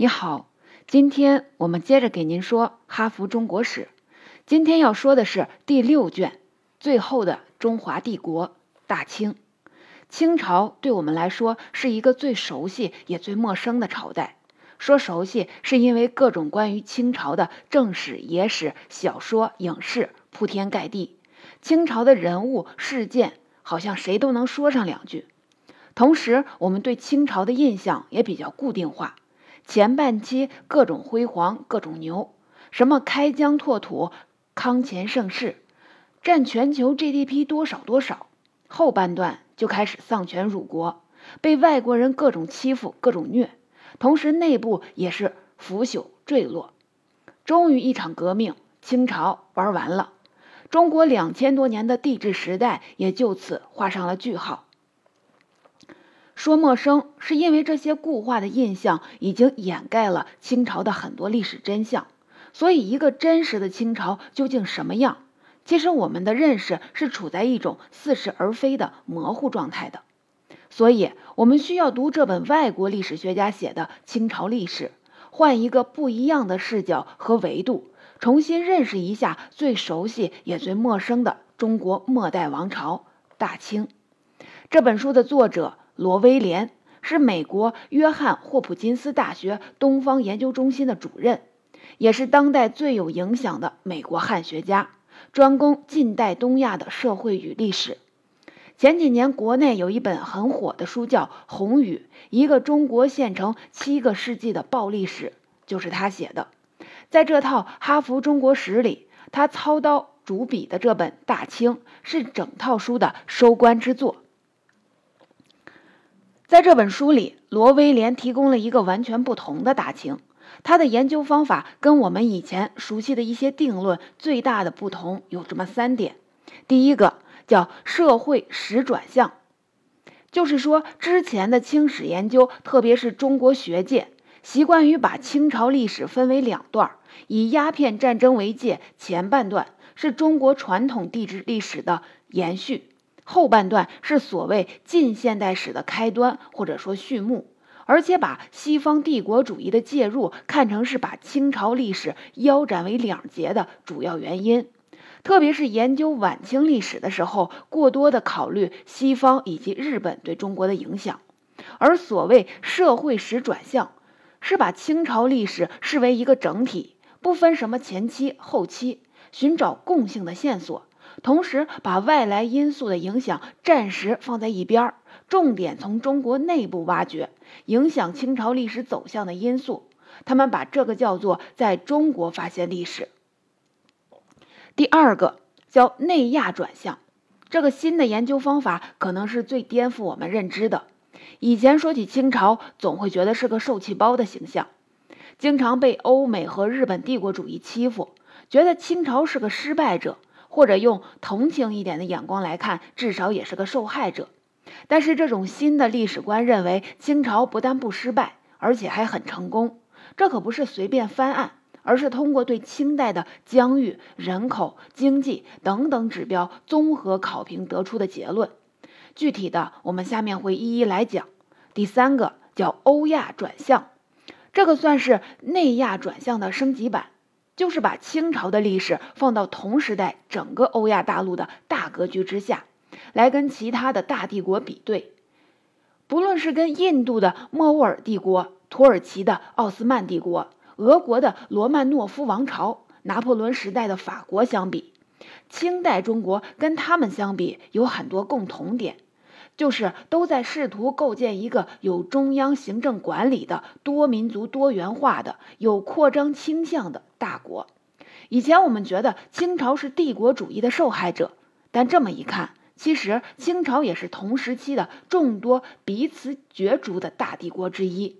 你好，今天我们接着给您说《哈佛中国史》。今天要说的是第六卷，最后的中华帝国——大清。清朝对我们来说是一个最熟悉也最陌生的朝代。说熟悉，是因为各种关于清朝的正史、野史、小说、影视铺天盖地，清朝的人物事件好像谁都能说上两句。同时，我们对清朝的印象也比较固定化。前半期各种辉煌，各种牛，什么开疆拓土、康乾盛世，占全球 GDP 多少多少。后半段就开始丧权辱国，被外国人各种欺负、各种虐，同时内部也是腐朽坠落。终于一场革命，清朝玩完了，中国两千多年的帝制时代也就此画上了句号。说陌生，是因为这些固化的印象已经掩盖了清朝的很多历史真相。所以，一个真实的清朝究竟什么样？其实，我们的认识是处在一种似是而非的模糊状态的。所以，我们需要读这本外国历史学家写的清朝历史，换一个不一样的视角和维度，重新认识一下最熟悉也最陌生的中国末代王朝——大清。这本书的作者。罗威廉是美国约翰霍普金斯大学东方研究中心的主任，也是当代最有影响的美国汉学家，专攻近代东亚的社会与历史。前几年国内有一本很火的书叫《红雨：一个中国县城七个世纪的暴力史》，就是他写的。在这套哈佛中国史里，他操刀主笔的这本《大清》是整套书的收官之作。在这本书里，罗威廉提供了一个完全不同的大清。他的研究方法跟我们以前熟悉的一些定论最大的不同有这么三点：第一个叫社会史转向，就是说之前的清史研究，特别是中国学界，习惯于把清朝历史分为两段，以鸦片战争为界，前半段是中国传统帝制历史的延续。后半段是所谓近现代史的开端，或者说序幕，而且把西方帝国主义的介入看成是把清朝历史腰斩为两截的主要原因。特别是研究晚清历史的时候，过多的考虑西方以及日本对中国的影响。而所谓社会史转向，是把清朝历史视为一个整体，不分什么前期后期，寻找共性的线索。同时，把外来因素的影响暂时放在一边儿，重点从中国内部挖掘影响清朝历史走向的因素。他们把这个叫做在中国发现历史。第二个叫内亚转向，这个新的研究方法可能是最颠覆我们认知的。以前说起清朝，总会觉得是个受气包的形象，经常被欧美和日本帝国主义欺负，觉得清朝是个失败者。或者用同情一点的眼光来看，至少也是个受害者。但是这种新的历史观认为，清朝不但不失败，而且还很成功。这可不是随便翻案，而是通过对清代的疆域、人口、经济等等指标综合考评得出的结论。具体的，我们下面会一一来讲。第三个叫欧亚转向，这个算是内亚转向的升级版。就是把清朝的历史放到同时代整个欧亚大陆的大格局之下，来跟其他的大帝国比对。不论是跟印度的莫卧儿帝国、土耳其的奥斯曼帝国、俄国的罗曼诺夫王朝、拿破仑时代的法国相比，清代中国跟他们相比有很多共同点。就是都在试图构建一个有中央行政管理的多民族多元化的有扩张倾向的大国。以前我们觉得清朝是帝国主义的受害者，但这么一看，其实清朝也是同时期的众多彼此角逐的大帝国之一。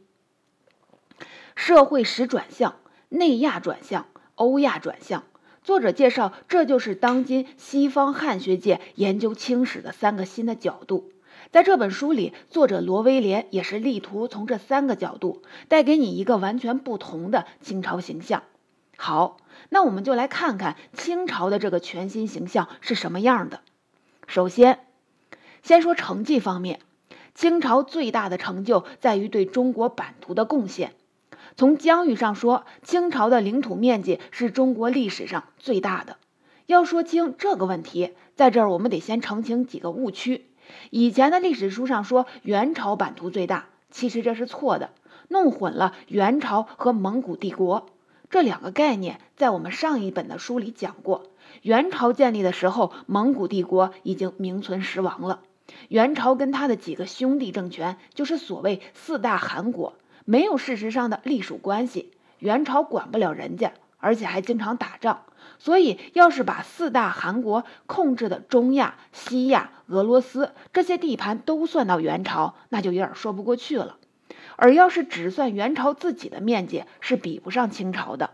社会史转向、内亚转向、欧亚转向。作者介绍，这就是当今西方汉学界研究清史的三个新的角度。在这本书里，作者罗威廉也是力图从这三个角度带给你一个完全不同的清朝形象。好，那我们就来看看清朝的这个全新形象是什么样的。首先，先说成绩方面，清朝最大的成就在于对中国版图的贡献。从疆域上说，清朝的领土面积是中国历史上最大的。要说清这个问题，在这儿我们得先澄清几个误区。以前的历史书上说元朝版图最大，其实这是错的，弄混了元朝和蒙古帝国这两个概念。在我们上一本的书里讲过，元朝建立的时候，蒙古帝国已经名存实亡了。元朝跟他的几个兄弟政权，就是所谓四大汗国，没有事实上的隶属关系。元朝管不了人家，而且还经常打仗。所以，要是把四大汗国控制的中亚、西亚、俄罗斯这些地盘都算到元朝，那就有点说不过去了。而要是只算元朝自己的面积，是比不上清朝的。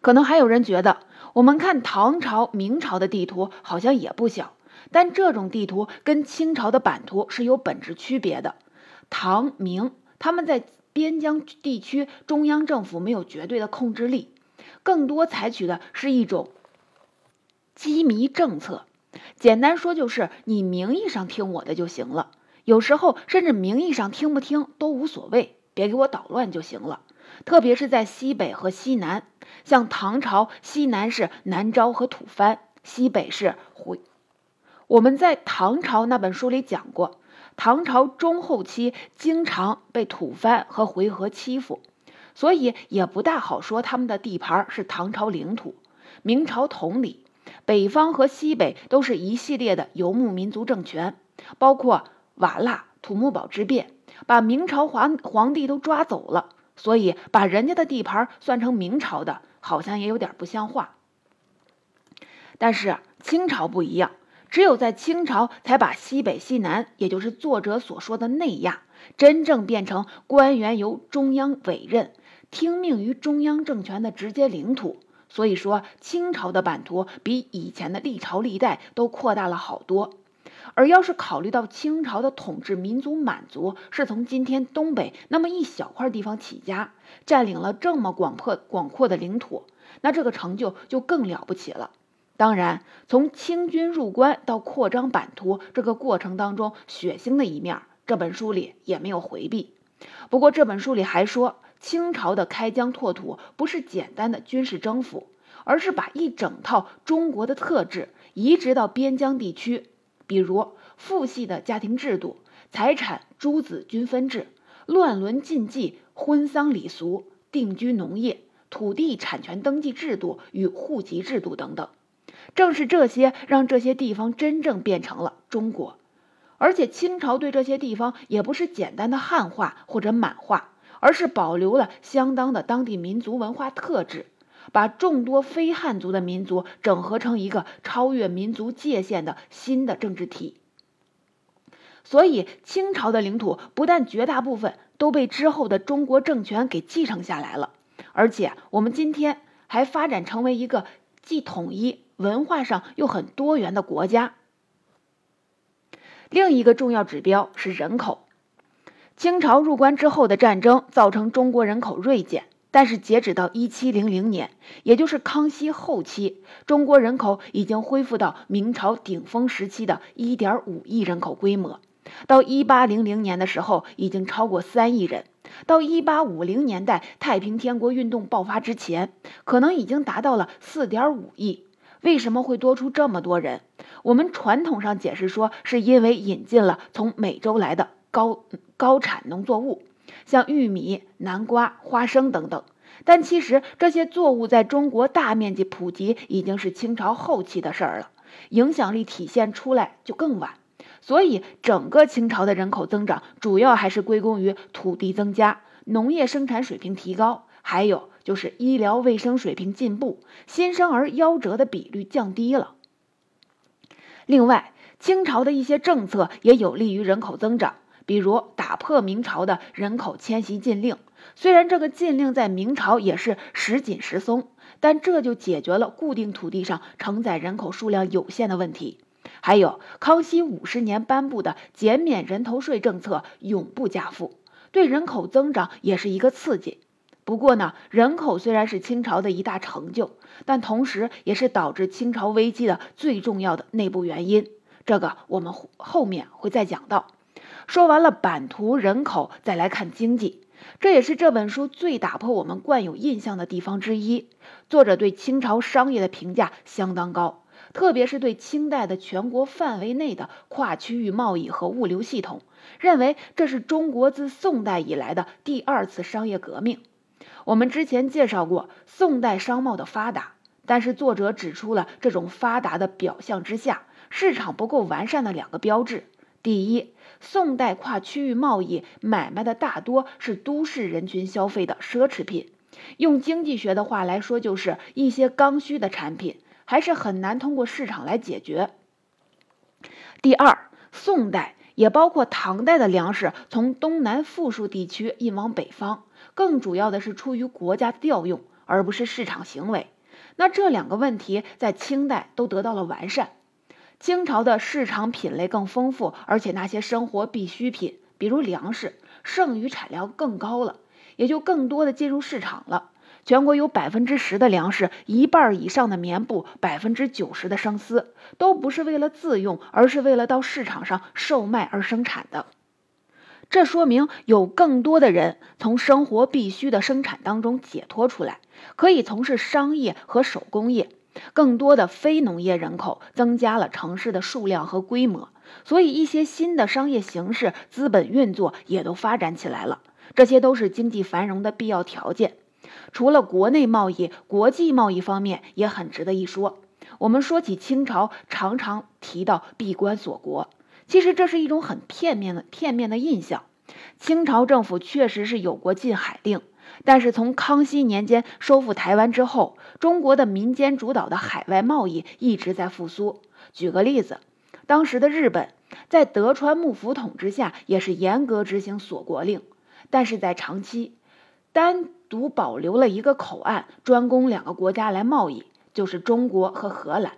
可能还有人觉得，我们看唐朝、明朝的地图好像也不小，但这种地图跟清朝的版图是有本质区别的。唐、明他们在边疆地区，中央政府没有绝对的控制力。更多采取的是一种机密政策，简单说就是你名义上听我的就行了，有时候甚至名义上听不听都无所谓，别给我捣乱就行了。特别是在西北和西南，像唐朝西南是南诏和吐蕃，西北是回。我们在唐朝那本书里讲过，唐朝中后期经常被吐蕃和回纥欺负。所以也不大好说他们的地盘是唐朝领土。明朝同理，北方和西北都是一系列的游牧民族政权，包括瓦剌、土木堡之变，把明朝皇皇帝都抓走了。所以把人家的地盘算成明朝的，好像也有点不像话。但是清朝不一样，只有在清朝才把西北、西南，也就是作者所说的内亚，真正变成官员由中央委任。听命于中央政权的直接领土，所以说清朝的版图比以前的历朝历代都扩大了好多。而要是考虑到清朝的统治民族满族是从今天东北那么一小块地方起家，占领了这么广阔广阔的领土，那这个成就就更了不起了。当然，从清军入关到扩张版图这个过程当中，血腥的一面，这本书里也没有回避。不过这本书里还说。清朝的开疆拓土不是简单的军事征服，而是把一整套中国的特质移植到边疆地区，比如父系的家庭制度、财产诸子均分制、乱伦禁忌、婚丧礼俗、定居农业、土地产权登记制度与户籍制度等等。正是这些让这些地方真正变成了中国，而且清朝对这些地方也不是简单的汉化或者满化。而是保留了相当的当地民族文化特质，把众多非汉族的民族整合成一个超越民族界限的新的政治体。所以，清朝的领土不但绝大部分都被之后的中国政权给继承下来了，而且我们今天还发展成为一个既统一、文化上又很多元的国家。另一个重要指标是人口。清朝入关之后的战争造成中国人口锐减，但是截止到一七零零年，也就是康熙后期，中国人口已经恢复到明朝顶峰时期的一点五亿人口规模。到一八零零年的时候，已经超过三亿人；到一八五零年代太平天国运动爆发之前，可能已经达到了四点五亿。为什么会多出这么多人？我们传统上解释说，是因为引进了从美洲来的。高高产农作物，像玉米、南瓜、花生等等，但其实这些作物在中国大面积普及已经是清朝后期的事儿了，影响力体现出来就更晚。所以，整个清朝的人口增长主要还是归功于土地增加、农业生产水平提高，还有就是医疗卫生水平进步，新生儿夭折的比率降低了。另外，清朝的一些政策也有利于人口增长。比如打破明朝的人口迁徙禁令，虽然这个禁令在明朝也是时紧时松，但这就解决了固定土地上承载人口数量有限的问题。还有康熙五十年颁布的减免人头税政策，永不加赋，对人口增长也是一个刺激。不过呢，人口虽然是清朝的一大成就，但同时也是导致清朝危机的最重要的内部原因。这个我们后面会再讲到。说完了版图人口，再来看经济。这也是这本书最打破我们惯有印象的地方之一。作者对清朝商业的评价相当高，特别是对清代的全国范围内的跨区域贸易和物流系统，认为这是中国自宋代以来的第二次商业革命。我们之前介绍过宋代商贸的发达，但是作者指出了这种发达的表象之下，市场不够完善的两个标志。第一，宋代跨区域贸易买卖的大多是都市人群消费的奢侈品，用经济学的话来说，就是一些刚需的产品还是很难通过市场来解决。第二，宋代也包括唐代的粮食从东南富庶地区运往北方，更主要的是出于国家调用，而不是市场行为。那这两个问题在清代都得到了完善。清朝的市场品类更丰富，而且那些生活必需品，比如粮食，剩余产量更高了，也就更多的进入市场了。全国有百分之十的粮食，一半以上的棉布，百分之九十的生丝，都不是为了自用，而是为了到市场上售卖而生产的。这说明有更多的人从生活必需的生产当中解脱出来，可以从事商业和手工业。更多的非农业人口增加了城市的数量和规模，所以一些新的商业形式、资本运作也都发展起来了。这些都是经济繁荣的必要条件。除了国内贸易，国际贸易方面也很值得一说。我们说起清朝，常常提到闭关锁国，其实这是一种很片面的、片面的印象。清朝政府确实是有过禁海令。但是从康熙年间收复台湾之后，中国的民间主导的海外贸易一直在复苏。举个例子，当时的日本在德川幕府统治下也是严格执行锁国令，但是在长期单独保留了一个口岸，专供两个国家来贸易，就是中国和荷兰。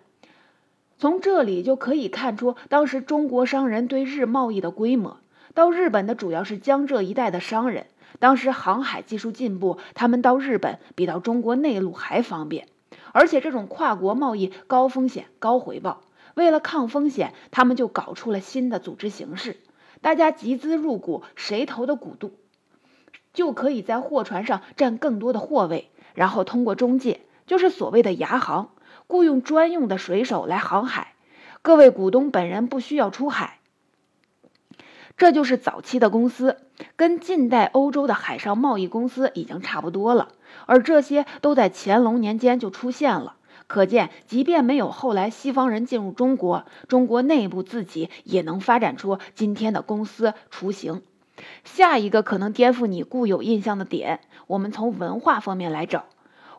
从这里就可以看出当时中国商人对日贸易的规模。到日本的主要是江浙一带的商人。当时航海技术进步，他们到日本比到中国内陆还方便，而且这种跨国贸易高风险高回报。为了抗风险，他们就搞出了新的组织形式：大家集资入股，谁投的股多，就可以在货船上占更多的货位，然后通过中介，就是所谓的牙行，雇佣专用的水手来航海。各位股东本人不需要出海。这就是早期的公司，跟近代欧洲的海上贸易公司已经差不多了，而这些都在乾隆年间就出现了。可见，即便没有后来西方人进入中国，中国内部自己也能发展出今天的公司雏形。下一个可能颠覆你固有印象的点，我们从文化方面来找。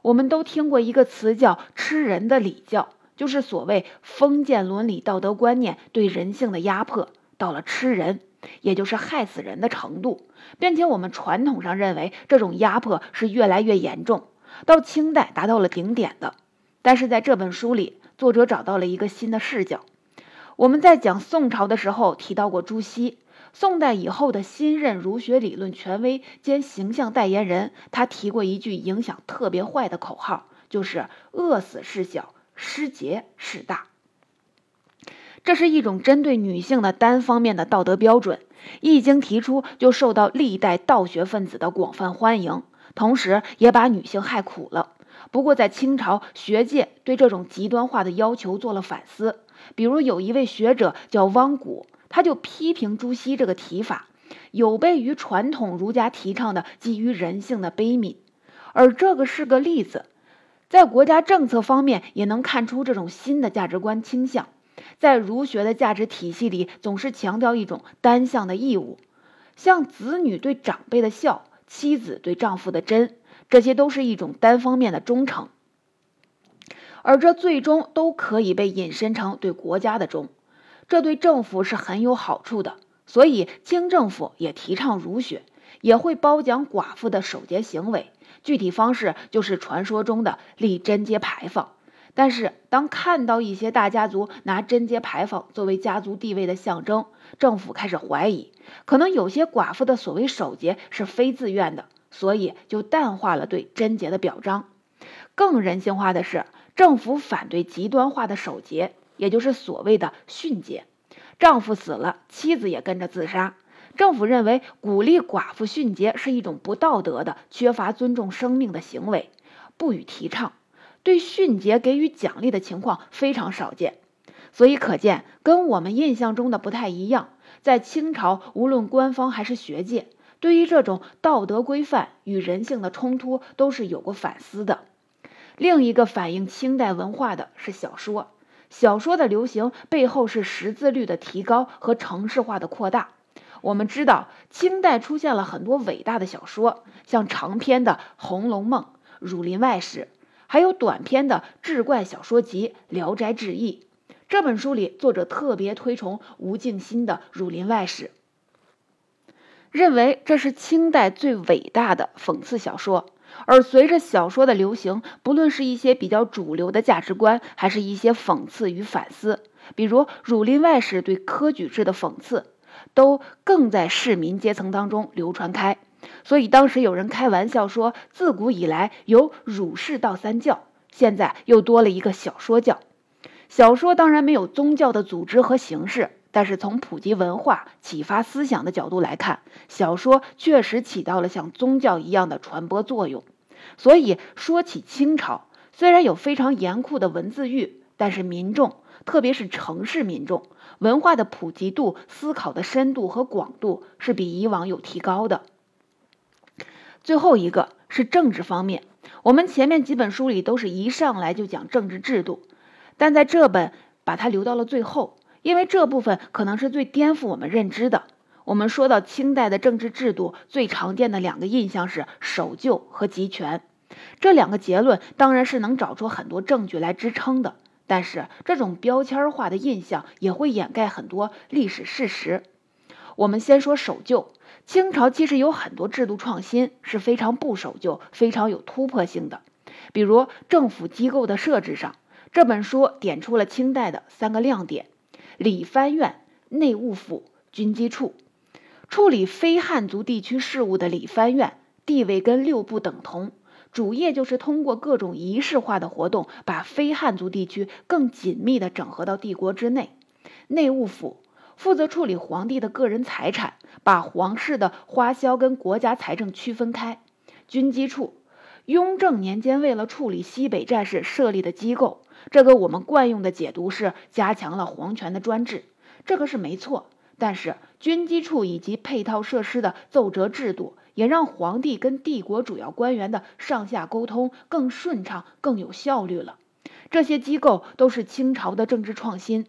我们都听过一个词叫“吃人的礼教”，就是所谓封建伦理道德观念对人性的压迫，到了吃人。也就是害死人的程度，并且我们传统上认为这种压迫是越来越严重，到清代达到了顶点的。但是在这本书里，作者找到了一个新的视角。我们在讲宋朝的时候提到过朱熹，宋代以后的新任儒学理论权威兼形象代言人，他提过一句影响特别坏的口号，就是“饿死事小，失节事大”。这是一种针对女性的单方面的道德标准，一经提出就受到历代道学分子的广泛欢迎，同时也把女性害苦了。不过，在清朝，学界对这种极端化的要求做了反思，比如有一位学者叫汪古，他就批评朱熹这个提法有悖于传统儒家提倡的基于人性的悲悯，而这个是个例子，在国家政策方面也能看出这种新的价值观倾向。在儒学的价值体系里，总是强调一种单向的义务，像子女对长辈的孝，妻子对丈夫的贞，这些都是一种单方面的忠诚，而这最终都可以被引申成对国家的忠，这对政府是很有好处的。所以清政府也提倡儒学，也会褒奖寡妇的守节行为，具体方式就是传说中的立贞节牌坊。但是，当看到一些大家族拿贞节牌坊作为家族地位的象征，政府开始怀疑，可能有些寡妇的所谓守节是非自愿的，所以就淡化了对贞节的表彰。更人性化的是，政府反对极端化的守节，也就是所谓的训节。丈夫死了，妻子也跟着自杀，政府认为鼓励寡妇殉节是一种不道德的、缺乏尊重生命的行为，不予提倡。对迅捷给予奖励的情况非常少见，所以可见跟我们印象中的不太一样。在清朝，无论官方还是学界，对于这种道德规范与人性的冲突，都是有过反思的。另一个反映清代文化的是小说。小说的流行背后是识字率的提高和城市化的扩大。我们知道，清代出现了很多伟大的小说，像长篇的《红楼梦》《儒林外史》，还有短篇的志怪小说集《聊斋志异》。这本书里，作者特别推崇吴敬梓的《儒林外史》，认为这是清代最伟大的讽刺小说。而随着小说的流行，不论是一些比较主流的价值观，还是一些讽刺与反思，比如《儒林外史》对科举制的讽刺，都更在市民阶层当中流传开。所以当时有人开玩笑说，自古以来有儒释道三教，现在又多了一个小说教。小说当然没有宗教的组织和形式。但是从普及文化、启发思想的角度来看，小说确实起到了像宗教一样的传播作用。所以说起清朝，虽然有非常严酷的文字狱，但是民众，特别是城市民众，文化的普及度、思考的深度和广度是比以往有提高的。最后一个是政治方面，我们前面几本书里都是一上来就讲政治制度，但在这本把它留到了最后。因为这部分可能是最颠覆我们认知的。我们说到清代的政治制度，最常见的两个印象是守旧和集权。这两个结论当然是能找出很多证据来支撑的，但是这种标签化的印象也会掩盖很多历史事实。我们先说守旧，清朝其实有很多制度创新是非常不守旧、非常有突破性的，比如政府机构的设置上，这本书点出了清代的三个亮点。理藩院、内务府、军机处，处理非汉族地区事务的理藩院地位跟六部等同，主业就是通过各种仪式化的活动，把非汉族地区更紧密地整合到帝国之内。内务府负责处理皇帝的个人财产，把皇室的花销跟国家财政区分开。军机处，雍正年间为了处理西北战事设立的机构。这个我们惯用的解读是加强了皇权的专制，这个是没错。但是军机处以及配套设施的奏折制度，也让皇帝跟帝国主要官员的上下沟通更顺畅、更有效率了。这些机构都是清朝的政治创新。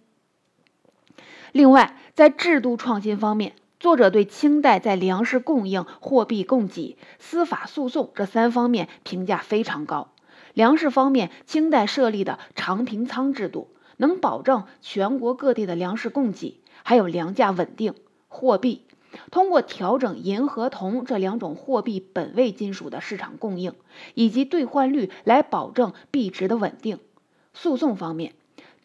另外，在制度创新方面，作者对清代在粮食供应、货币供给、司法诉讼这三方面评价非常高。粮食方面，清代设立的长平仓制度能保证全国各地的粮食供给，还有粮价稳定。货币通过调整银和铜这两种货币本位金属的市场供应以及兑换率来保证币值的稳定。诉讼方面，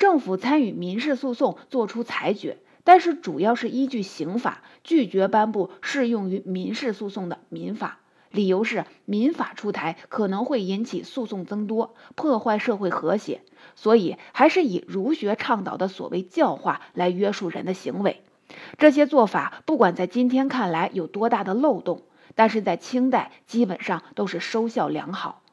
政府参与民事诉讼作出裁决，但是主要是依据刑法，拒绝颁布适用于民事诉讼的民法。理由是民法出台可能会引起诉讼增多，破坏社会和谐，所以还是以儒学倡导的所谓教化来约束人的行为。这些做法不管在今天看来有多大的漏洞，但是在清代基本上都是收效良好。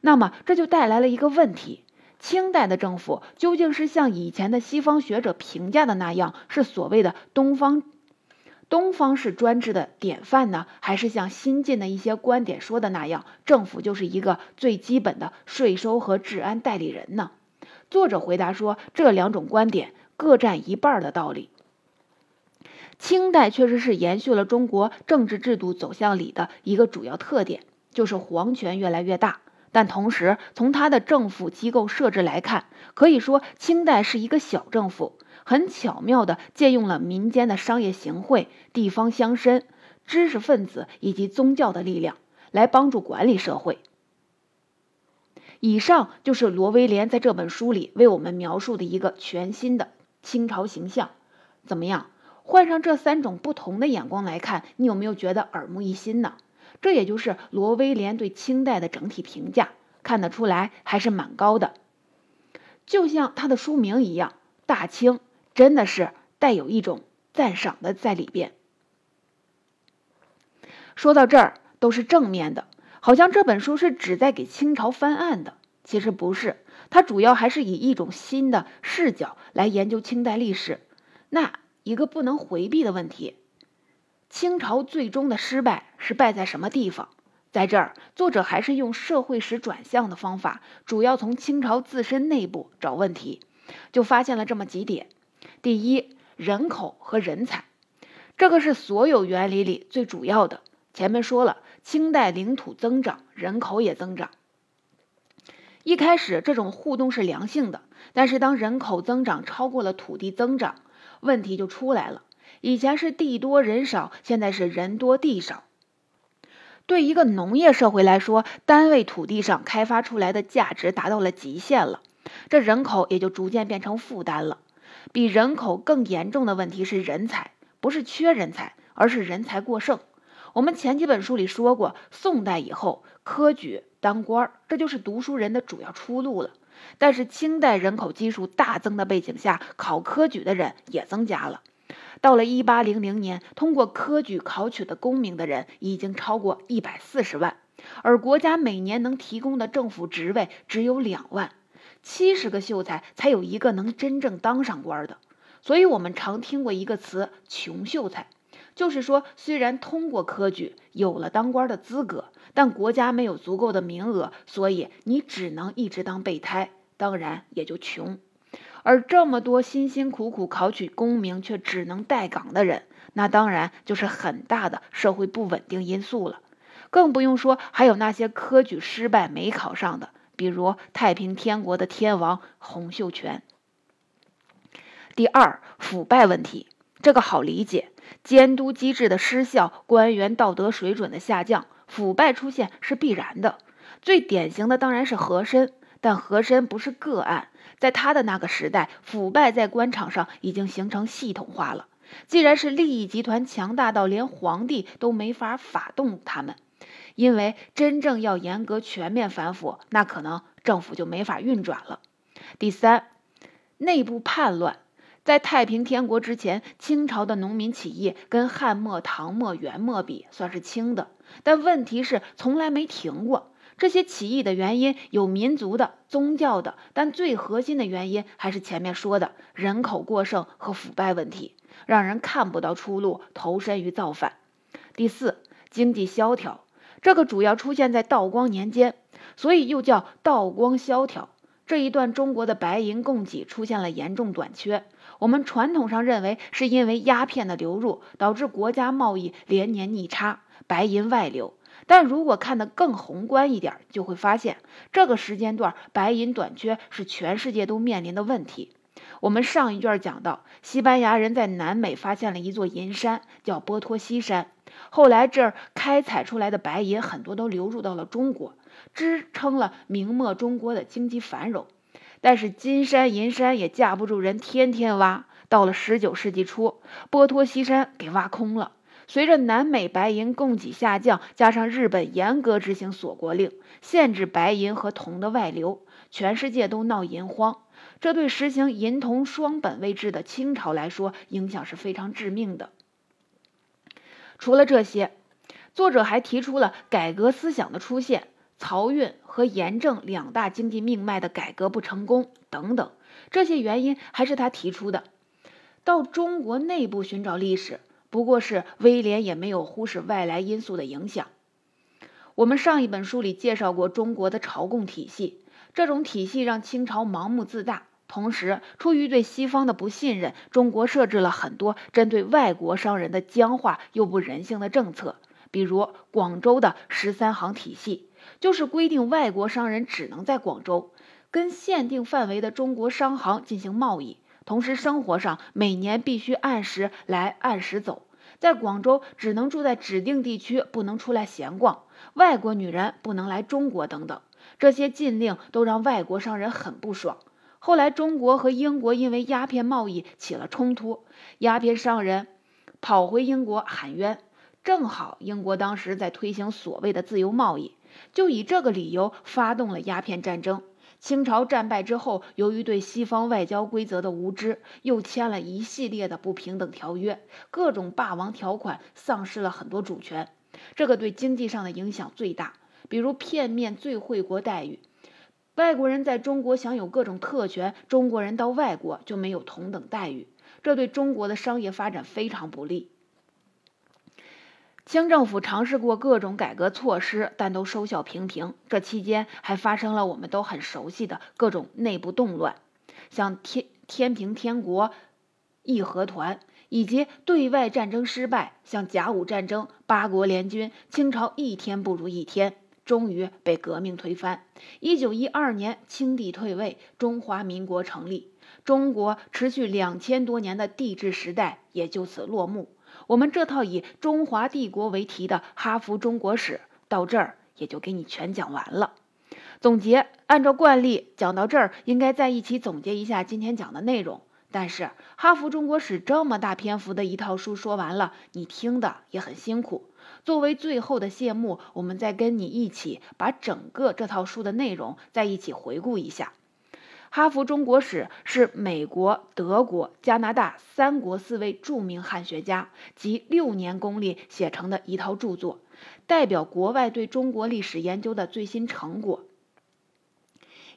那么这就带来了一个问题：清代的政府究竟是像以前的西方学者评价的那样，是所谓的东方？东方式专制的典范呢，还是像新晋的一些观点说的那样，政府就是一个最基本的税收和治安代理人呢？作者回答说，这两种观点各占一半的道理。清代确实是延续了中国政治制度走向里的一个主要特点，就是皇权越来越大。但同时，从他的政府机构设置来看，可以说清代是一个小政府。很巧妙地借用了民间的商业行会、地方乡绅、知识分子以及宗教的力量，来帮助管理社会。以上就是罗威廉在这本书里为我们描述的一个全新的清朝形象。怎么样？换上这三种不同的眼光来看，你有没有觉得耳目一新呢？这也就是罗威廉对清代的整体评价，看得出来还是蛮高的。就像他的书名一样，《大清》。真的是带有一种赞赏的在里边。说到这儿都是正面的，好像这本书是旨在给清朝翻案的。其实不是，它主要还是以一种新的视角来研究清代历史。那一个不能回避的问题：清朝最终的失败是败在什么地方？在这儿，作者还是用社会史转向的方法，主要从清朝自身内部找问题，就发现了这么几点：第一，人口和人才，这个是所有原理里最主要的。前面说了，清代领土增长，人口也增长。一开始这种互动是良性的，但是当人口增长超过了土地增长，问题就出来了。以前是地多人少，现在是人多地少。对一个农业社会来说，单位土地上开发出来的价值达到了极限了，这人口也就逐渐变成负担了。比人口更严重的问题是人才，不是缺人才，而是人才过剩。我们前几本书里说过，宋代以后科举当官，这就是读书人的主要出路了。但是清代人口基数大增的背景下，考科举的人也增加了。到了一八零零年，通过科举考取的功名的人已经超过一百四十万，而国家每年能提供的政府职位只有两万，七十个秀才才有一个能真正当上官的。所以，我们常听过一个词“穷秀才”，就是说，虽然通过科举有了当官的资格，但国家没有足够的名额，所以你只能一直当备胎，当然也就穷。而这么多辛辛苦苦考取功名却只能待岗的人，那当然就是很大的社会不稳定因素了。更不用说还有那些科举失败没考上的，比如太平天国的天王洪秀全。第二，腐败问题，这个好理解，监督机制的失效，官员道德水准的下降，腐败出现是必然的。最典型的当然是和珅，但和珅不是个案。在他的那个时代，腐败在官场上已经形成系统化了。既然是利益集团强大到连皇帝都没法法动他们，因为真正要严格全面反腐，那可能政府就没法运转了。第三，内部叛乱，在太平天国之前，清朝的农民起义跟汉末、唐末、元末比算是轻的，但问题是从来没停过。这些起义的原因有民族的、宗教的，但最核心的原因还是前面说的人口过剩和腐败问题，让人看不到出路，投身于造反。第四，经济萧条，这个主要出现在道光年间，所以又叫道光萧条。这一段中国的白银供给出现了严重短缺，我们传统上认为是因为鸦片的流入导致国家贸易连年逆差，白银外流。但如果看得更宏观一点，就会发现这个时间段白银短缺是全世界都面临的问题。我们上一卷讲到，西班牙人在南美发现了一座银山，叫波托西山。后来这儿开采出来的白银很多都流入到了中国，支撑了明末中国的经济繁荣。但是金山银山也架不住人天天挖，到了十九世纪初，波托西山给挖空了。随着南美白银供给下降，加上日本严格执行锁国令，限制白银和铜的外流，全世界都闹银荒。这对实行银铜双本位制的清朝来说，影响是非常致命的。除了这些，作者还提出了改革思想的出现、漕运和盐政两大经济命脉的改革不成功等等，这些原因还是他提出的。到中国内部寻找历史。不过是威廉也没有忽视外来因素的影响。我们上一本书里介绍过中国的朝贡体系，这种体系让清朝盲目自大，同时出于对西方的不信任，中国设置了很多针对外国商人的僵化又不人性的政策，比如广州的十三行体系，就是规定外国商人只能在广州跟限定范围的中国商行进行贸易。同时，生活上每年必须按时来按时走，在广州只能住在指定地区，不能出来闲逛。外国女人不能来中国等等，这些禁令都让外国商人很不爽。后来，中国和英国因为鸦片贸易起了冲突，鸦片商人跑回英国喊冤。正好英国当时在推行所谓的自由贸易，就以这个理由发动了鸦片战争。清朝战败之后，由于对西方外交规则的无知，又签了一系列的不平等条约，各种霸王条款，丧失了很多主权。这个对经济上的影响最大。比如片面最惠国待遇，外国人在中国享有各种特权，中国人到外国就没有同等待遇，这对中国的商业发展非常不利。清政府尝试过各种改革措施，但都收效平平。这期间还发生了我们都很熟悉的各种内部动乱，像天天平天国、义和团，以及对外战争失败，像甲午战争、八国联军。清朝一天不如一天，终于被革命推翻。一九一二年，清帝退位，中华民国成立，中国持续两千多年的帝制时代也就此落幕。我们这套以中华帝国为题的哈佛中国史到这儿也就给你全讲完了。总结，按照惯例，讲到这儿应该在一起总结一下今天讲的内容。但是哈佛中国史这么大篇幅的一套书说完了，你听的也很辛苦。作为最后的谢幕，我们再跟你一起把整个这套书的内容再一起回顾一下。哈佛中国史是美国、德国、加拿大三国四位著名汉学家及六年功力写成的一套著作，代表国外对中国历史研究的最新成果。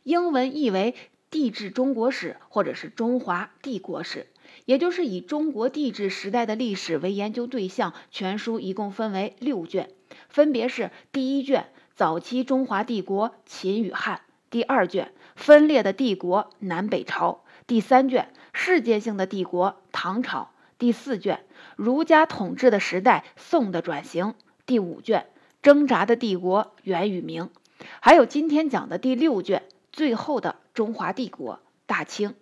英文译为《帝制中国史》或者是《中华帝国史》，也就是以中国帝制时代的历史为研究对象。全书一共分为六卷，分别是第一卷早期中华帝国秦与汉。第二卷分裂的帝国南北朝，第三卷世界性的帝国唐朝，第四卷儒家统治的时代宋的转型，第五卷挣扎的帝国元与明，还有今天讲的第六卷最后的中华帝国大清。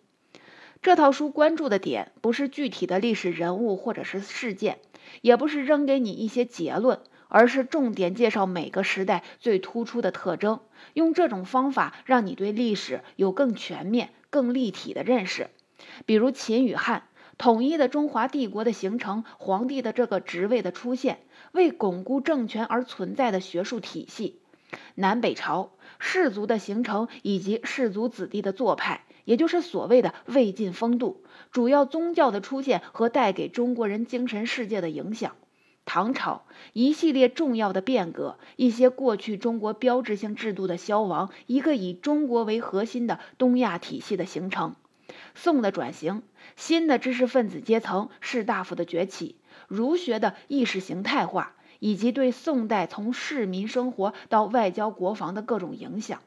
这套书关注的点不是具体的历史人物或者是事件，也不是扔给你一些结论。而是重点介绍每个时代最突出的特征，用这种方法让你对历史有更全面、更立体的认识。比如秦与汉，统一的中华帝国的形成，皇帝的这个职位的出现，为巩固政权而存在的学术体系；南北朝，士族的形成以及士族子弟的做派，也就是所谓的魏晋风度，主要宗教的出现和带给中国人精神世界的影响。唐朝一系列重要的变革，一些过去中国标志性制度的消亡，一个以中国为核心的东亚体系的形成；宋的转型，新的知识分子阶层、士大夫的崛起，儒学的意识形态化，以及对宋代从市民生活到外交国防的各种影响。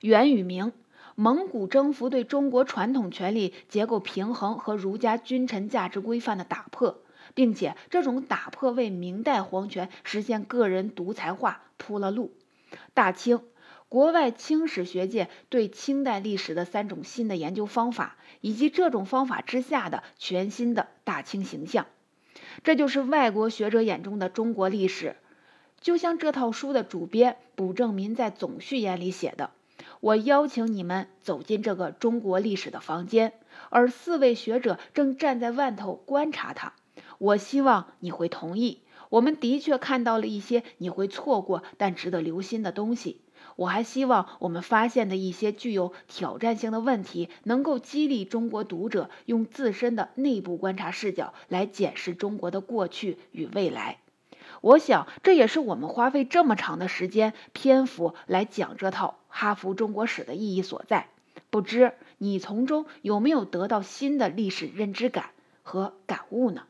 元与明，蒙古征服对中国传统权力结构平衡和儒家君臣价值规范的打破。并且，这种打破为明代皇权实现个人独裁化铺了路。大清，国外清史学界对清代历史的三种新的研究方法，以及这种方法之下的全新的大清形象，这就是外国学者眼中的中国历史。就像这套书的主编卜正民在总序言里写的：“我邀请你们走进这个中国历史的房间，而四位学者正站在外头观察它。”我希望你会同意，我们的确看到了一些你会错过但值得留心的东西。我还希望我们发现的一些具有挑战性的问题，能够激励中国读者用自身的内部观察视角来检视中国的过去与未来。我想，这也是我们花费这么长的时间篇幅来讲这套哈佛中国史的意义所在。不知你从中有没有得到新的历史认知感和感悟呢？